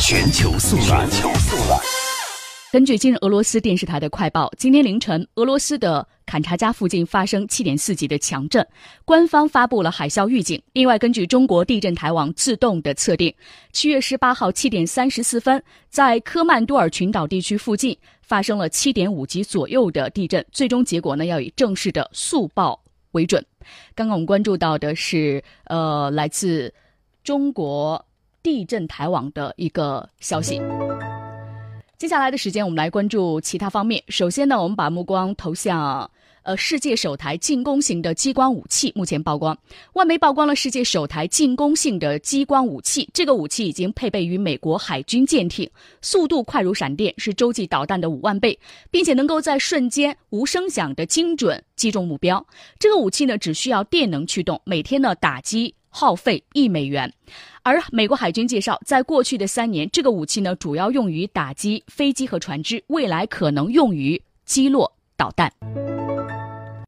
全球速览。根据今日俄罗斯电视台的快报，今天凌晨，俄罗斯的坎察加附近发生7.4级的强震，官方发布了海啸预警。另外，根据中国地震台网自动的测定，七月十八号七点三十四分，在科曼多尔群岛地区附近发生了7.5级左右的地震。最终结果呢，要以正式的速报为准。刚刚我们关注到的是，呃，来自中国地震台网的一个消息。接下来的时间，我们来关注其他方面。首先呢，我们把目光投向呃世界首台进攻型的激光武器，目前曝光。外媒曝光了世界首台进攻性的激光武器，这个武器已经配备于美国海军舰艇，速度快如闪电，是洲际导弹的五万倍，并且能够在瞬间无声响的精准击中目标。这个武器呢，只需要电能驱动，每天呢打击。耗费一美元，而美国海军介绍，在过去的三年，这个武器呢主要用于打击飞机和船只，未来可能用于击落导弹。